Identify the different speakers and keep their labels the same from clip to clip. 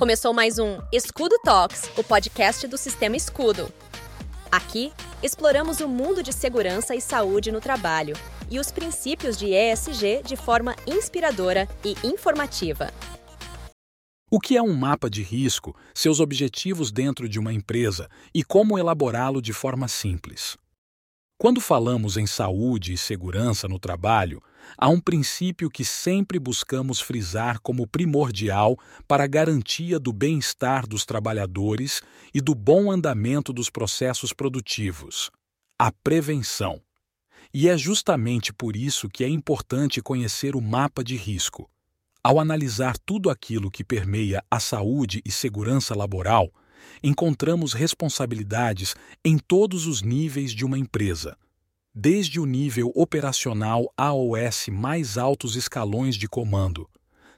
Speaker 1: Começou mais um Escudo Talks, o podcast do Sistema Escudo. Aqui, exploramos o mundo de segurança e saúde no trabalho e os princípios de ESG de forma inspiradora e informativa.
Speaker 2: O que é um mapa de risco, seus objetivos dentro de uma empresa e como elaborá-lo de forma simples? Quando falamos em saúde e segurança no trabalho, há um princípio que sempre buscamos frisar como primordial para a garantia do bem-estar dos trabalhadores e do bom andamento dos processos produtivos: a prevenção. E é justamente por isso que é importante conhecer o mapa de risco. Ao analisar tudo aquilo que permeia a saúde e segurança laboral, encontramos responsabilidades em todos os níveis de uma empresa, desde o nível operacional aos mais altos escalões de comando.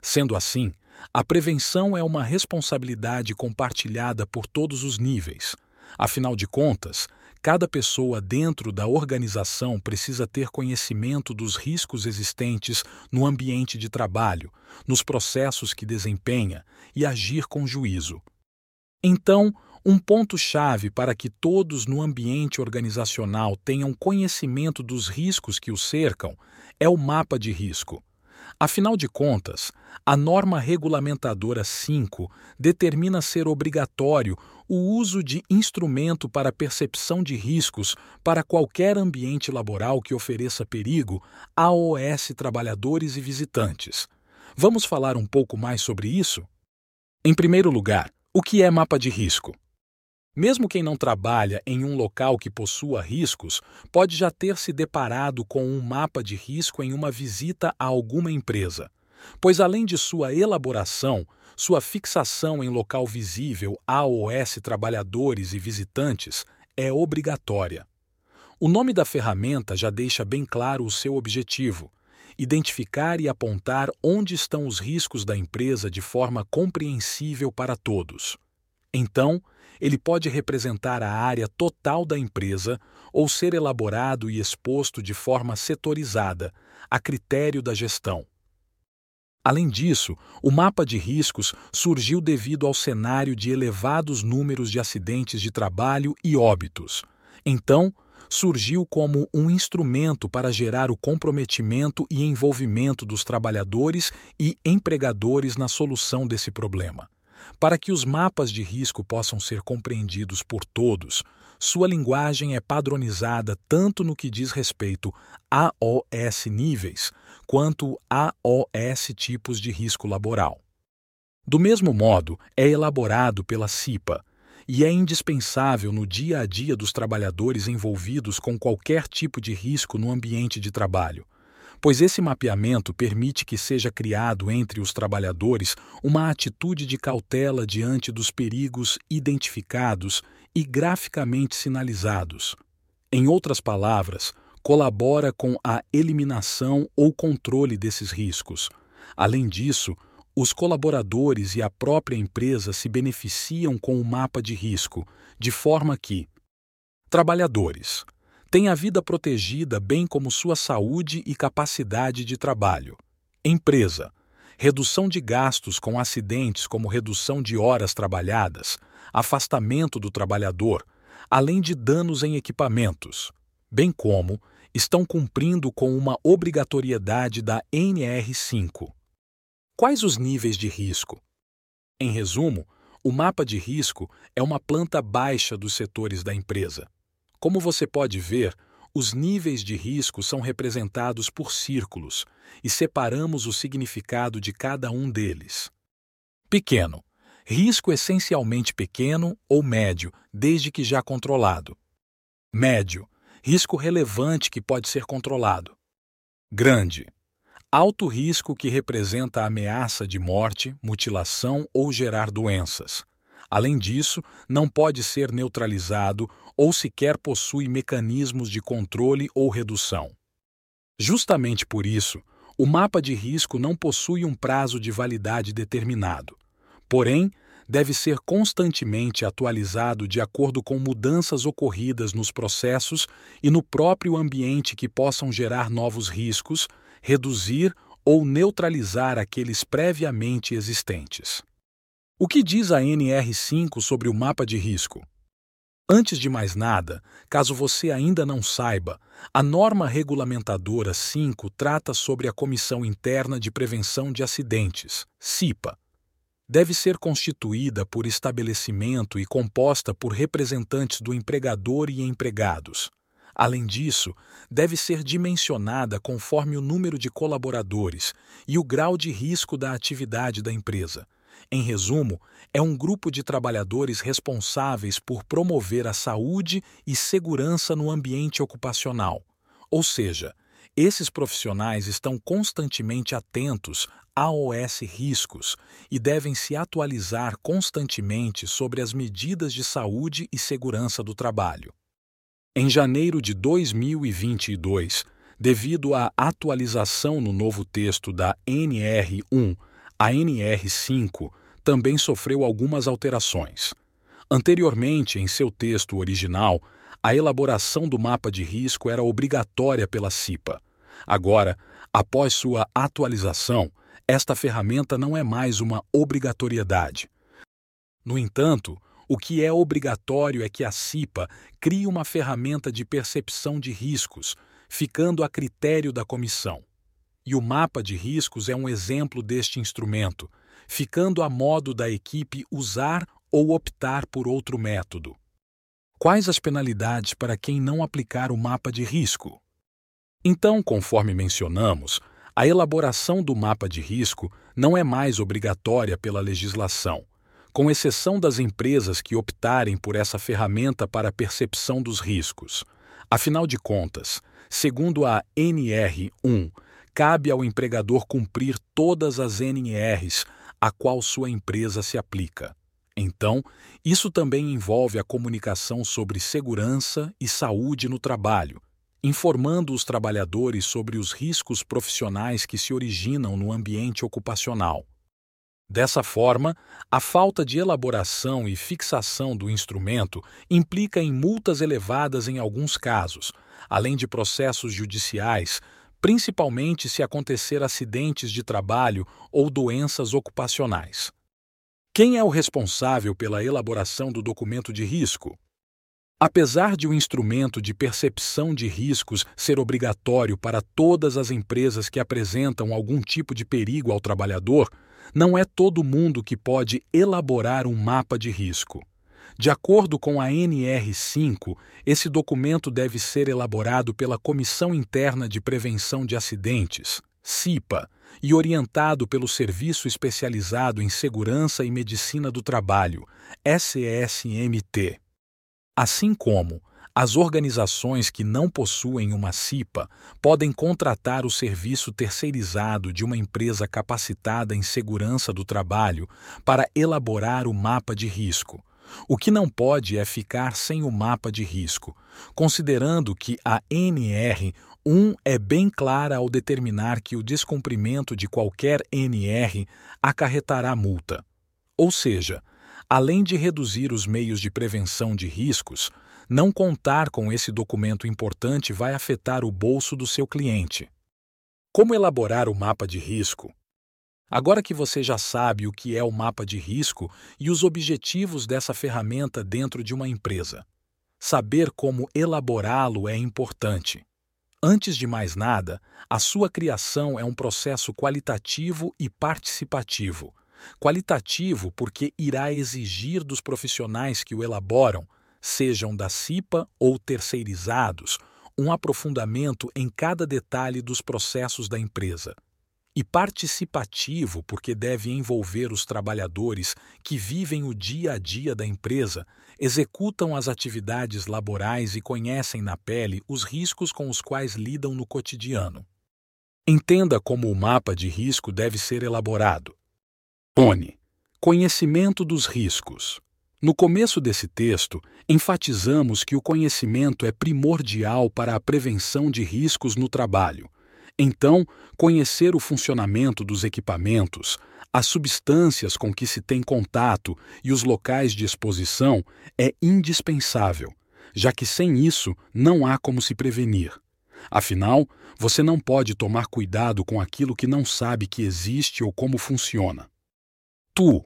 Speaker 2: Sendo assim, a prevenção é uma responsabilidade compartilhada por todos os níveis. Afinal de contas, cada pessoa dentro da organização precisa ter conhecimento dos riscos existentes no ambiente de trabalho, nos processos que desempenha e agir com juízo. Então, um ponto-chave para que todos no ambiente organizacional tenham conhecimento dos riscos que o cercam é o mapa de risco. Afinal de contas, a norma regulamentadora 5 determina ser obrigatório o uso de instrumento para percepção de riscos para qualquer ambiente laboral que ofereça perigo a OS trabalhadores e visitantes. Vamos falar um pouco mais sobre isso? Em primeiro lugar, o que é mapa de risco? Mesmo quem não trabalha em um local que possua riscos, pode já ter se deparado com um mapa de risco em uma visita a alguma empresa, pois além de sua elaboração, sua fixação em local visível AOS trabalhadores e visitantes é obrigatória. O nome da ferramenta já deixa bem claro o seu objetivo: identificar e apontar onde estão os riscos da empresa de forma compreensível para todos. Então, ele pode representar a área total da empresa ou ser elaborado e exposto de forma setorizada, a critério da gestão. Além disso, o mapa de riscos surgiu devido ao cenário de elevados números de acidentes de trabalho e óbitos. Então, surgiu como um instrumento para gerar o comprometimento e envolvimento dos trabalhadores e empregadores na solução desse problema. Para que os mapas de risco possam ser compreendidos por todos, sua linguagem é padronizada tanto no que diz respeito a OS níveis quanto a OS tipos de risco laboral. Do mesmo modo, é elaborado pela CIPA e é indispensável no dia a dia dos trabalhadores envolvidos com qualquer tipo de risco no ambiente de trabalho, pois esse mapeamento permite que seja criado entre os trabalhadores uma atitude de cautela diante dos perigos identificados e graficamente sinalizados. Em outras palavras, colabora com a eliminação ou controle desses riscos. Além disso, os colaboradores e a própria empresa se beneficiam com o mapa de risco, de forma que trabalhadores tem a vida protegida, bem como sua saúde e capacidade de trabalho. Empresa: redução de gastos com acidentes, como redução de horas trabalhadas, afastamento do trabalhador, além de danos em equipamentos, bem como estão cumprindo com uma obrigatoriedade da NR5. Quais os níveis de risco? Em resumo, o mapa de risco é uma planta baixa dos setores da empresa. Como você pode ver, os níveis de risco são representados por círculos e separamos o significado de cada um deles. Pequeno risco essencialmente pequeno ou médio, desde que já controlado. Médio risco relevante que pode ser controlado. Grande alto risco que representa ameaça de morte, mutilação ou gerar doenças. Além disso, não pode ser neutralizado ou sequer possui mecanismos de controle ou redução. Justamente por isso, o mapa de risco não possui um prazo de validade determinado. Porém, deve ser constantemente atualizado de acordo com mudanças ocorridas nos processos e no próprio ambiente que possam gerar novos riscos, reduzir ou neutralizar aqueles previamente existentes. O que diz a NR5 sobre o mapa de risco? Antes de mais nada, caso você ainda não saiba, a norma regulamentadora 5 trata sobre a Comissão Interna de Prevenção de Acidentes, CIPA. Deve ser constituída por estabelecimento e composta por representantes do empregador e empregados. Além disso, deve ser dimensionada conforme o número de colaboradores e o grau de risco da atividade da empresa. Em resumo, é um grupo de trabalhadores responsáveis por promover a saúde e segurança no ambiente ocupacional. Ou seja, esses profissionais estão constantemente atentos a OS riscos e devem se atualizar constantemente sobre as medidas de saúde e segurança do trabalho. Em janeiro de 2022, devido à atualização no novo texto da NR1, a NR5 também sofreu algumas alterações. Anteriormente, em seu texto original, a elaboração do mapa de risco era obrigatória pela CIPA. Agora, após sua atualização, esta ferramenta não é mais uma obrigatoriedade. No entanto, o que é obrigatório é que a CIPA crie uma ferramenta de percepção de riscos, ficando a critério da comissão. E o mapa de riscos é um exemplo deste instrumento, ficando a modo da equipe usar ou optar por outro método. Quais as penalidades para quem não aplicar o mapa de risco? Então, conforme mencionamos, a elaboração do mapa de risco não é mais obrigatória pela legislação com exceção das empresas que optarem por essa ferramenta para percepção dos riscos. Afinal de contas, segundo a NR1, cabe ao empregador cumprir todas as NRs a qual sua empresa se aplica. Então, isso também envolve a comunicação sobre segurança e saúde no trabalho, informando os trabalhadores sobre os riscos profissionais que se originam no ambiente ocupacional. Dessa forma, a falta de elaboração e fixação do instrumento implica em multas elevadas em alguns casos, além de processos judiciais, principalmente se acontecer acidentes de trabalho ou doenças ocupacionais. Quem é o responsável pela elaboração do documento de risco? Apesar de o instrumento de percepção de riscos ser obrigatório para todas as empresas que apresentam algum tipo de perigo ao trabalhador, não é todo mundo que pode elaborar um mapa de risco. De acordo com a NR5, esse documento deve ser elaborado pela Comissão Interna de Prevenção de Acidentes, CIPA, e orientado pelo Serviço Especializado em Segurança e Medicina do Trabalho, SESMT. Assim como as organizações que não possuem uma CIPA podem contratar o serviço terceirizado de uma empresa capacitada em segurança do trabalho para elaborar o mapa de risco. O que não pode é ficar sem o mapa de risco, considerando que a NR 1 é bem clara ao determinar que o descumprimento de qualquer NR acarretará multa. Ou seja, além de reduzir os meios de prevenção de riscos, não contar com esse documento importante vai afetar o bolso do seu cliente. Como elaborar o mapa de risco? Agora que você já sabe o que é o mapa de risco e os objetivos dessa ferramenta dentro de uma empresa, saber como elaborá-lo é importante. Antes de mais nada, a sua criação é um processo qualitativo e participativo. Qualitativo porque irá exigir dos profissionais que o elaboram sejam da CIPA ou terceirizados, um aprofundamento em cada detalhe dos processos da empresa. E participativo, porque deve envolver os trabalhadores que vivem o dia a dia da empresa, executam as atividades laborais e conhecem na pele os riscos com os quais lidam no cotidiano. Entenda como o mapa de risco deve ser elaborado. ONE Conhecimento dos riscos. No começo desse texto, enfatizamos que o conhecimento é primordial para a prevenção de riscos no trabalho. Então, conhecer o funcionamento dos equipamentos, as substâncias com que se tem contato e os locais de exposição é indispensável, já que sem isso não há como se prevenir. Afinal, você não pode tomar cuidado com aquilo que não sabe que existe ou como funciona. Tu,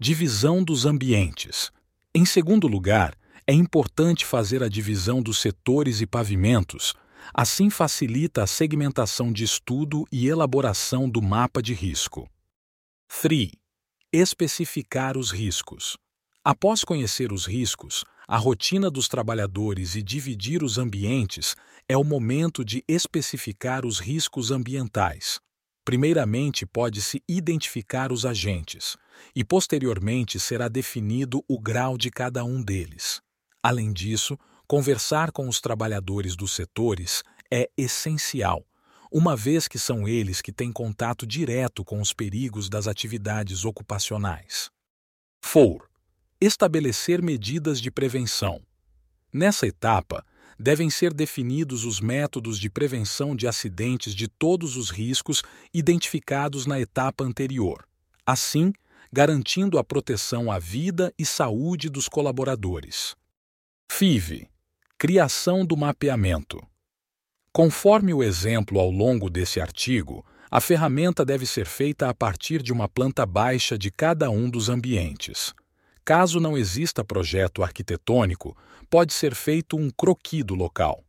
Speaker 2: Divisão dos ambientes. Em segundo lugar, é importante fazer a divisão dos setores e pavimentos. Assim facilita a segmentação de estudo e elaboração do mapa de risco. 3. Especificar os riscos. Após conhecer os riscos, a rotina dos trabalhadores e dividir os ambientes, é o momento de especificar os riscos ambientais. Primeiramente, pode-se identificar os agentes, e posteriormente será definido o grau de cada um deles. Além disso, conversar com os trabalhadores dos setores é essencial, uma vez que são eles que têm contato direto com os perigos das atividades ocupacionais. 4. Estabelecer medidas de prevenção. Nessa etapa, devem ser definidos os métodos de prevenção de acidentes de todos os riscos identificados na etapa anterior, assim, garantindo a proteção à vida e saúde dos colaboradores. FIV Criação do mapeamento. Conforme o exemplo ao longo desse artigo, a ferramenta deve ser feita a partir de uma planta baixa de cada um dos ambientes. Caso não exista projeto arquitetônico, pode ser feito um croquis do local.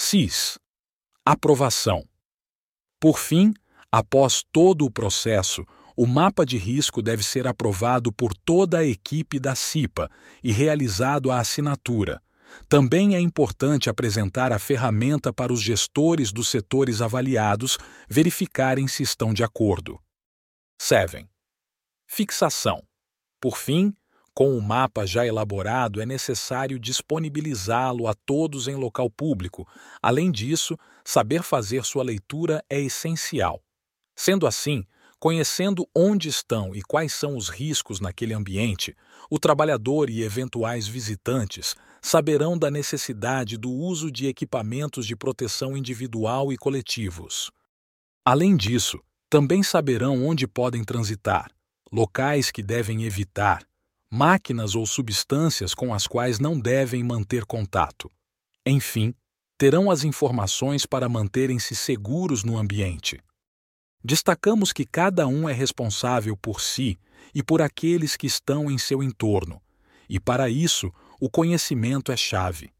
Speaker 2: CIS Aprovação. Por fim, após todo o processo, o mapa de risco deve ser aprovado por toda a equipe da CIPA e realizado a assinatura. Também é importante apresentar a ferramenta para os gestores dos setores avaliados verificarem se estão de acordo. 7. Fixação. Por fim, com o mapa já elaborado, é necessário disponibilizá-lo a todos em local público. Além disso, saber fazer sua leitura é essencial. Sendo assim, conhecendo onde estão e quais são os riscos naquele ambiente, o trabalhador e eventuais visitantes saberão da necessidade do uso de equipamentos de proteção individual e coletivos. Além disso, também saberão onde podem transitar, locais que devem evitar máquinas ou substâncias com as quais não devem manter contato. Enfim, terão as informações para manterem-se seguros no ambiente. Destacamos que cada um é responsável por si e por aqueles que estão em seu entorno, e para isso o conhecimento é chave.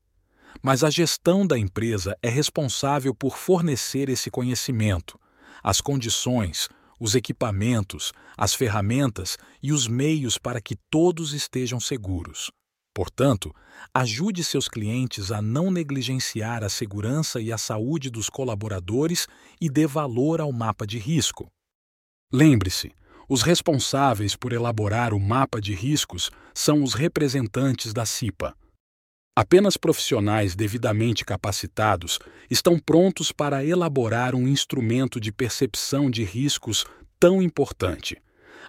Speaker 2: Mas a gestão da empresa é responsável por fornecer esse conhecimento, as condições, os equipamentos, as ferramentas e os meios para que todos estejam seguros. Portanto, ajude seus clientes a não negligenciar a segurança e a saúde dos colaboradores e dê valor ao mapa de risco. Lembre-se, os responsáveis por elaborar o mapa de riscos são os representantes da CIPA. Apenas profissionais devidamente capacitados estão prontos para elaborar um instrumento de percepção de riscos tão importante.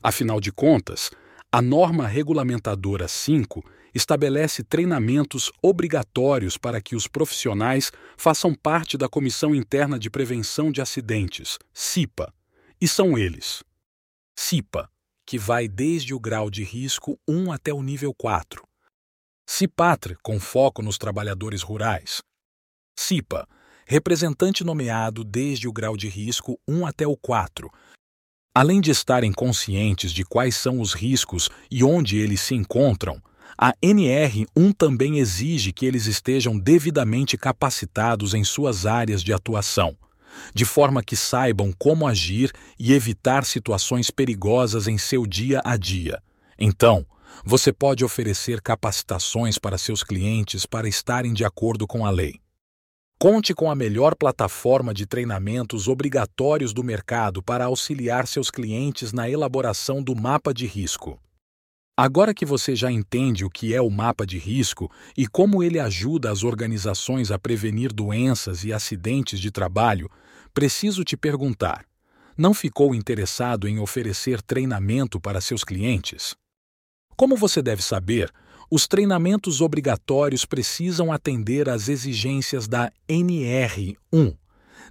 Speaker 2: Afinal de contas, a norma regulamentadora 5 estabelece treinamentos obrigatórios para que os profissionais façam parte da Comissão Interna de Prevenção de Acidentes, CIPA, e são eles: CIPA, que vai desde o grau de risco 1 até o nível 4. CIPATRE, com foco nos trabalhadores rurais. CIPA, representante nomeado desde o grau de risco 1 até o 4. Além de estarem conscientes de quais são os riscos e onde eles se encontram, a NR1 também exige que eles estejam devidamente capacitados em suas áreas de atuação, de forma que saibam como agir e evitar situações perigosas em seu dia a dia. Então, você pode oferecer capacitações para seus clientes para estarem de acordo com a lei. Conte com a melhor plataforma de treinamentos obrigatórios do mercado para auxiliar seus clientes na elaboração do mapa de risco. Agora que você já entende o que é o mapa de risco e como ele ajuda as organizações a prevenir doenças e acidentes de trabalho, preciso te perguntar: não ficou interessado em oferecer treinamento para seus clientes? Como você deve saber, os treinamentos obrigatórios precisam atender às exigências da NR1.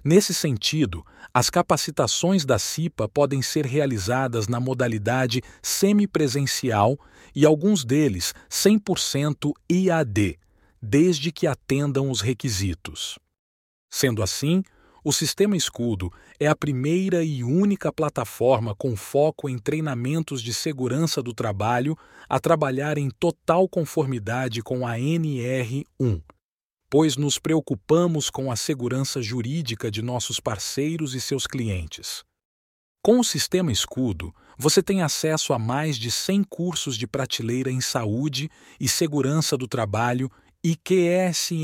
Speaker 2: Nesse sentido, as capacitações da CIPA podem ser realizadas na modalidade semipresencial e alguns deles 100% IAD, desde que atendam os requisitos. Sendo assim, o Sistema Escudo é a primeira e única plataforma com foco em treinamentos de segurança do trabalho a trabalhar em total conformidade com a NR1, pois nos preocupamos com a segurança jurídica de nossos parceiros e seus clientes. Com o Sistema Escudo, você tem acesso a mais de 100 cursos de prateleira em saúde e segurança do trabalho e QSMS-RS,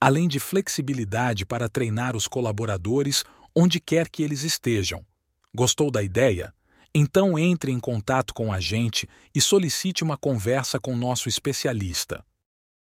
Speaker 2: além de flexibilidade para treinar os colaboradores onde quer que eles estejam. Gostou da ideia? Então entre em contato com a gente e solicite uma conversa com nosso especialista.